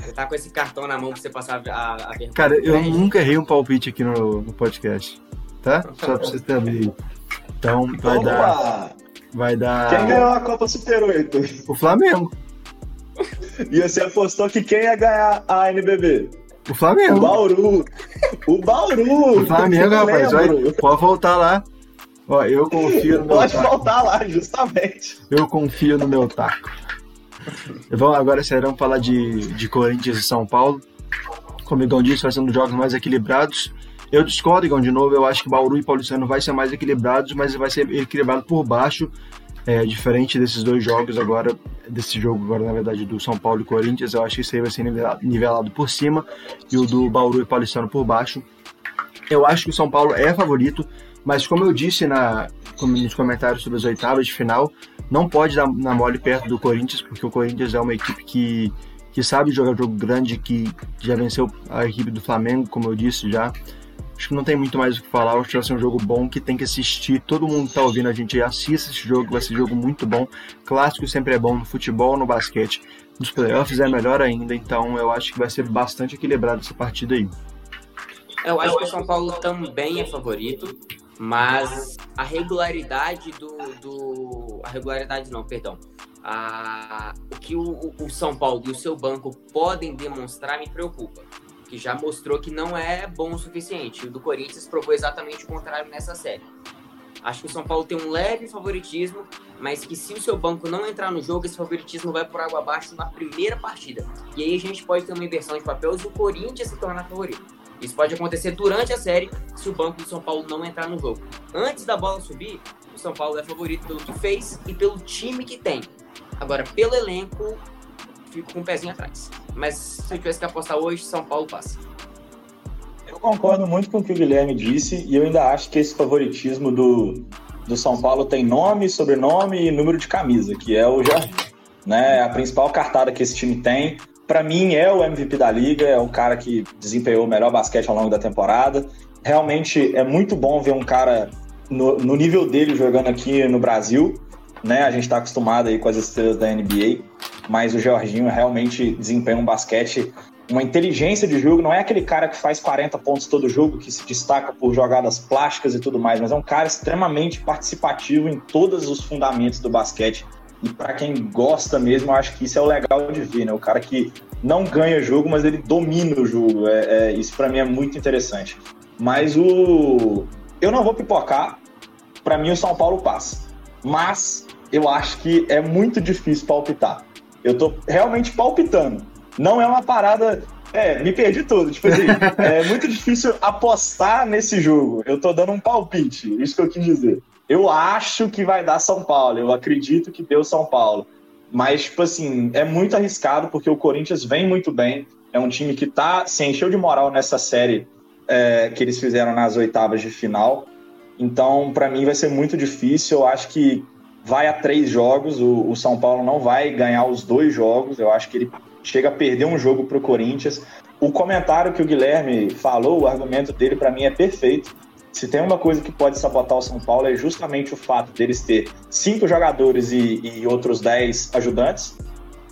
Você tá com esse cartão na mão pra você passar a, a vergonha Cara, eu nunca errei um palpite aqui no, no podcast. Tá? Só pra vocês terem Então vai Opa! dar. Vai dar. Quem ganhou a Copa Super 8? O Flamengo. E você apostou que quem ia ganhar a NBB? O Flamengo. O Bauru. O Bauru. O Flamengo, rapaz. Vai, pode voltar lá. Ó, eu confio no meu Pode taco. voltar lá, justamente. Eu confio no meu taco. Vamos agora, vamos falar de, de Corinthians e São Paulo. Como o Igão disse, vai ser um dos jogos mais equilibrados. Eu discordo, Igão, de novo. Eu acho que Bauru e Paulistano vai ser mais equilibrados, mas vai ser equilibrado por baixo. É, diferente desses dois jogos agora, desse jogo agora, na verdade, do São Paulo e Corinthians, eu acho que esse aí vai ser nivelado, nivelado por cima e o do Bauru e Paulistano por baixo. Eu acho que o São Paulo é favorito, mas como eu disse na, nos comentários sobre as oitavas de final, não pode dar na mole perto do Corinthians, porque o Corinthians é uma equipe que, que sabe jogar jogo grande, que já venceu a equipe do Flamengo, como eu disse já. Acho que não tem muito mais o que falar. Acho que vai ser um jogo bom que tem que assistir. Todo mundo que tá ouvindo a gente assista esse jogo. Vai ser um jogo muito bom. Clássico sempre é bom no futebol, no basquete. Nos playoffs é melhor ainda. Então eu acho que vai ser bastante equilibrado essa partida aí. Eu acho que o São Paulo também é favorito, mas a regularidade do. do a regularidade não, perdão. A, o que o, o São Paulo e o seu banco podem demonstrar me preocupa que já mostrou que não é bom o suficiente. O do Corinthians provou exatamente o contrário nessa série. Acho que o São Paulo tem um leve favoritismo, mas que se o seu banco não entrar no jogo, esse favoritismo vai por água abaixo na primeira partida. E aí a gente pode ter uma inversão de papéis e o Corinthians se tornar favorito. Isso pode acontecer durante a série se o banco do São Paulo não entrar no jogo. Antes da bola subir, o São Paulo é favorito pelo que fez e pelo time que tem. Agora, pelo elenco, fico com um pezinho atrás. Mas se eu tivesse que apostar hoje, São Paulo passa. Eu concordo muito com o que o Guilherme disse e eu ainda acho que esse favoritismo do, do São Paulo tem nome, sobrenome e número de camisa, que é o Jardim. Né? A principal cartada que esse time tem, para mim, é o MVP da liga, é o cara que desempenhou o melhor basquete ao longo da temporada. Realmente é muito bom ver um cara no, no nível dele jogando aqui no Brasil. Né? A gente está acostumado aí com as estrelas da NBA mas o Jorginho realmente desempenha um basquete, uma inteligência de jogo. Não é aquele cara que faz 40 pontos todo jogo, que se destaca por jogadas plásticas e tudo mais, mas é um cara extremamente participativo em todos os fundamentos do basquete. E para quem gosta mesmo, eu acho que isso é o legal de ver, né? O cara que não ganha jogo, mas ele domina o jogo. É, é isso para mim é muito interessante. Mas o. Eu não vou pipocar. Para mim, o São Paulo passa. Mas eu acho que é muito difícil palpitar. Eu tô realmente palpitando. Não é uma parada. É, me perdi todo. Tipo assim, [LAUGHS] é muito difícil apostar nesse jogo. Eu tô dando um palpite, isso que eu quis dizer. Eu acho que vai dar São Paulo, eu acredito que deu São Paulo. Mas, tipo assim, é muito arriscado porque o Corinthians vem muito bem. É um time que tá, se encheu de moral nessa série é, que eles fizeram nas oitavas de final. Então, para mim, vai ser muito difícil. Eu acho que vai a três jogos. O, o, São Paulo não vai ganhar os dois jogos. Eu acho que ele chega a perder um jogo para o Corinthians. O comentário que o Guilherme falou, o argumento dele para mim é perfeito. Se tem uma coisa que pode sabotar o São Paulo é justamente o fato deles ter cinco jogadores e, e outros dez ajudantes,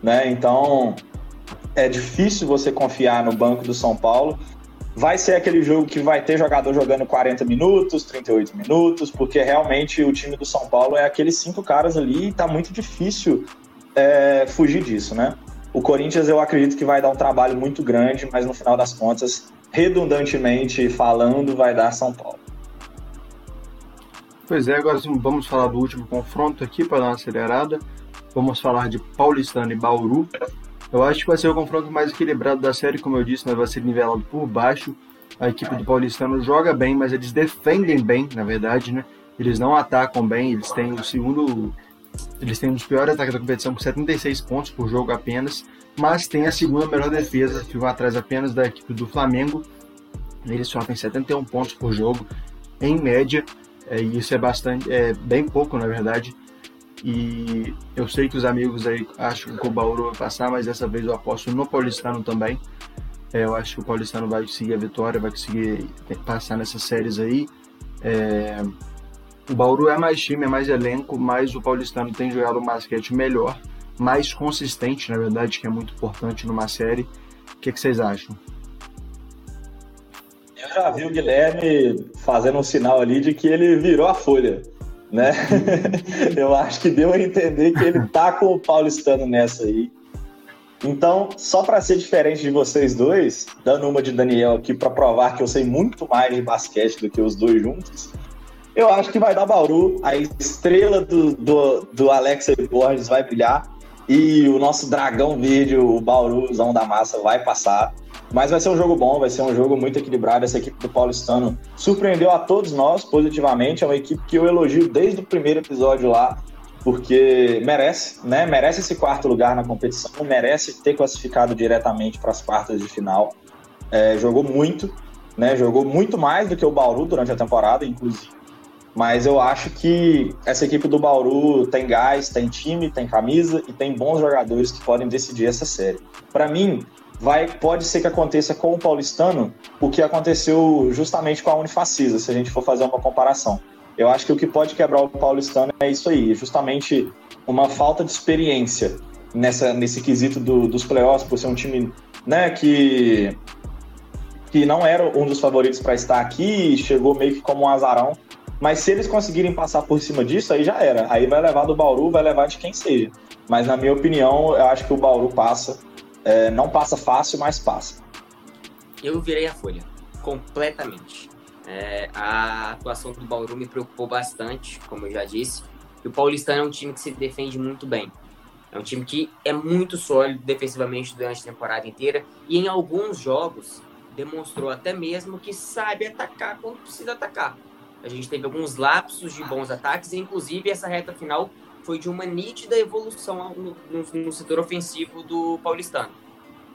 né? Então é difícil você confiar no banco do São Paulo. Vai ser aquele jogo que vai ter jogador jogando 40 minutos, 38 minutos, porque realmente o time do São Paulo é aqueles cinco caras ali e tá muito difícil é, fugir disso, né? O Corinthians eu acredito que vai dar um trabalho muito grande, mas no final das contas, redundantemente falando, vai dar São Paulo. Pois é, agora vamos falar do último confronto aqui para dar uma acelerada. Vamos falar de Paulistano e Bauru. Eu acho que vai ser o confronto mais equilibrado da série, como eu disse, né? vai ser nivelado por baixo. A equipe do Paulistano joga bem, mas eles defendem bem, na verdade, né? Eles não atacam bem, eles têm o segundo. Eles têm um dos piores ataques da competição com 76 pontos por jogo apenas, mas tem a segunda melhor defesa, ficam atrás apenas da equipe do Flamengo. Eles sofrem 71 pontos por jogo, em média. É, e isso é bastante, é bem pouco na verdade. E eu sei que os amigos aí acham que o Bauru vai passar, mas dessa vez eu aposto no Paulistano também. É, eu acho que o Paulistano vai conseguir a vitória, vai conseguir passar nessas séries aí. É, o Bauru é mais time, é mais elenco, mas o Paulistano tem jogado um basquete melhor, mais consistente, na verdade, que é muito importante numa série. O que, que vocês acham? Eu já vi o Guilherme fazendo um sinal ali de que ele virou a folha, né? [LAUGHS] Eu acho que deu a entender que ele tá com o paulistano nessa aí. Então, só para ser diferente de vocês dois, dando uma de Daniel aqui para provar que eu sei muito mais de basquete do que os dois juntos, eu acho que vai dar Bauru, a estrela do, do, do Alexa Borges vai brilhar e o nosso dragão verde, o Bauruzão da massa, vai passar. Mas vai ser um jogo bom, vai ser um jogo muito equilibrado. Essa equipe do Paulistano surpreendeu a todos nós positivamente. É uma equipe que eu elogio desde o primeiro episódio lá, porque merece, né? Merece esse quarto lugar na competição, merece ter classificado diretamente para as quartas de final. É, jogou muito, né? Jogou muito mais do que o Bauru durante a temporada, inclusive. Mas eu acho que essa equipe do Bauru tem gás, tem time, tem camisa e tem bons jogadores que podem decidir essa série. Para mim, vai pode ser que aconteça com o paulistano o que aconteceu justamente com a Unifacisa, se a gente for fazer uma comparação. Eu acho que o que pode quebrar o paulistano é isso aí, justamente uma falta de experiência nessa, nesse quesito do, dos playoffs, por ser um time né, que, que não era um dos favoritos para estar aqui, chegou meio que como um azarão. Mas se eles conseguirem passar por cima disso, aí já era. Aí vai levar do Bauru, vai levar de quem seja. Mas na minha opinião, eu acho que o Bauru passa é, não passa fácil, mas passa. Eu virei a folha, completamente. É, a atuação do Bauru me preocupou bastante, como eu já disse. E o Paulistano é um time que se defende muito bem. É um time que é muito sólido defensivamente durante a temporada inteira e em alguns jogos demonstrou até mesmo que sabe atacar quando precisa atacar. A gente teve alguns lapsos de bons ataques e inclusive essa reta final foi de uma nítida evolução no, no, no, setor ofensivo do paulistano.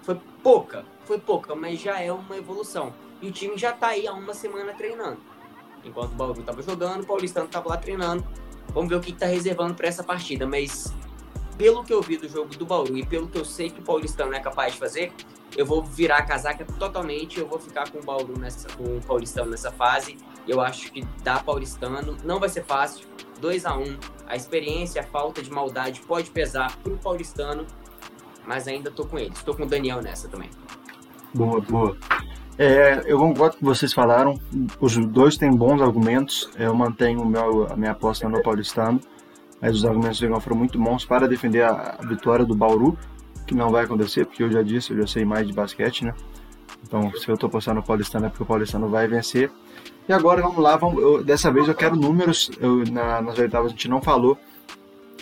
Foi pouca, foi pouca, mas já é uma evolução. E o time já está aí há uma semana treinando. Enquanto o Bauru estava jogando, o paulistano estava lá treinando. Vamos ver o que está reservando para essa partida. Mas pelo que eu vi do jogo do Bauru e pelo que eu sei que o paulistano é capaz de fazer, eu vou virar a casaca totalmente. Eu vou ficar com o Bauru nessa, com o paulistano nessa fase. Eu acho que dá paulistano. Não vai ser fácil 2 a 1 A experiência, a falta de maldade pode pesar pro paulistano, mas ainda tô com eles. Tô com o Daniel nessa também. Boa, boa. É, eu concordo com que vocês falaram. Os dois têm bons argumentos. Eu mantenho meu, a minha aposta no paulistano. Mas os argumentos do Igor foram muito bons para defender a, a vitória do Bauru, que não vai acontecer, porque eu já disse, eu já sei mais de basquete, né? Então, se eu tô apostando no paulistano é porque o paulistano vai vencer. E agora vamos lá, vamos, eu, dessa vez eu quero números, eu, na, nas oitavas a gente não falou,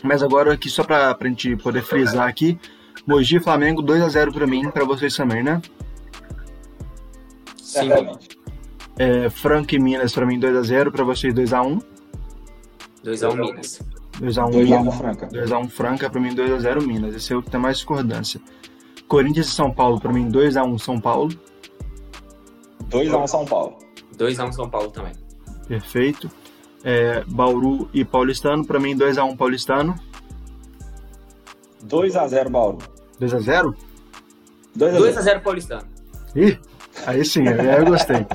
mas agora aqui só para a gente poder frisar aqui, Mogi Flamengo 2 a 0 para mim, para vocês também, né? Sim. É, Franca e Minas para mim 2 a 0 para vocês 2 a 1 2 a 1 Minas. 2 a 1 2 a 1 Franca. 2 a 1 Franca para mim 2 a 0 Minas. Esse é o que tem mais discordância. Corinthians e São Paulo para mim 2 a 1 São Paulo. 2 a 1 São Paulo. 2x1 São Paulo também. Perfeito. É, Bauru e Paulistano, para mim 2x1 Paulistano. 2x0 Bauru. 2x0? 2x0 Paulistano. Ih, aí sim, aí eu gostei.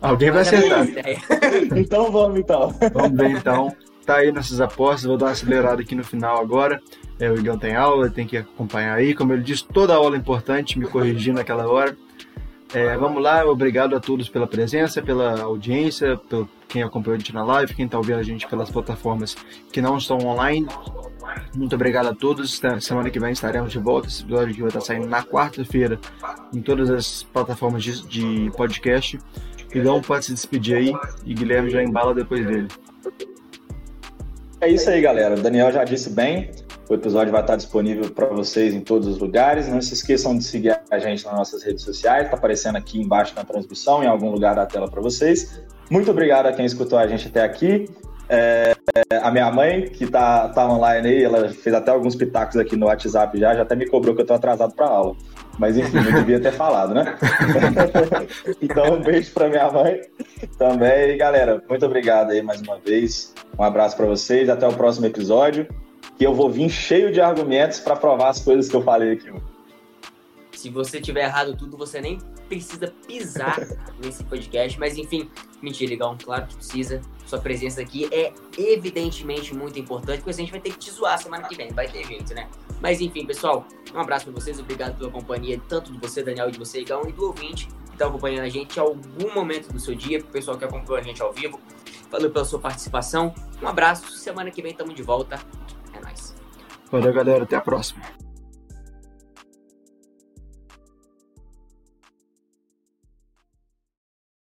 Alguém vai acertar. [LAUGHS] então vamos então. Vamos ver então. Tá aí nessas apostas, vou dar uma acelerada aqui no final agora. É, o Igão tem aula, tem que acompanhar aí. Como ele disse, toda aula é importante, me corrigir naquela hora. É, vamos lá, obrigado a todos pela presença, pela audiência, pelo quem acompanhou a gente na live, quem está ouvindo a gente pelas plataformas que não estão online. Muito obrigado a todos. Semana que vem estaremos de volta. Esse episódio vai estar saindo na quarta-feira em todas as plataformas de, de podcast. Igão pode se despedir aí e Guilherme já embala depois dele. É isso aí, galera. O Daniel já disse bem. O episódio vai estar disponível para vocês em todos os lugares. Não se esqueçam de seguir a gente nas nossas redes sociais. Está aparecendo aqui embaixo na transmissão, em algum lugar da tela para vocês. Muito obrigado a quem escutou a gente até aqui. É, a minha mãe, que tá, tá online aí, ela fez até alguns pitacos aqui no WhatsApp já, já até me cobrou que eu tô atrasado para aula. Mas enfim, eu devia ter falado, né? [LAUGHS] então, um beijo para minha mãe também. E, galera, muito obrigado aí mais uma vez. Um abraço para vocês. Até o próximo episódio. Que eu vou vir cheio de argumentos para provar as coisas que eu falei aqui. Se você tiver errado tudo, você nem precisa pisar [LAUGHS] nesse podcast. Mas enfim, mentira, legal, claro que precisa. Sua presença aqui é evidentemente muito importante, porque a gente vai ter que te zoar semana que vem, vai ter jeito, né? Mas enfim, pessoal, um abraço para vocês, obrigado pela companhia, tanto de você, Daniel, e de você, Igão, e do ouvinte que está acompanhando a gente em algum momento do seu dia, pro pessoal que acompanhou a gente ao vivo. Valeu pela sua participação. Um abraço, semana que vem estamos de volta. É nóis. Valeu, galera, até a próxima.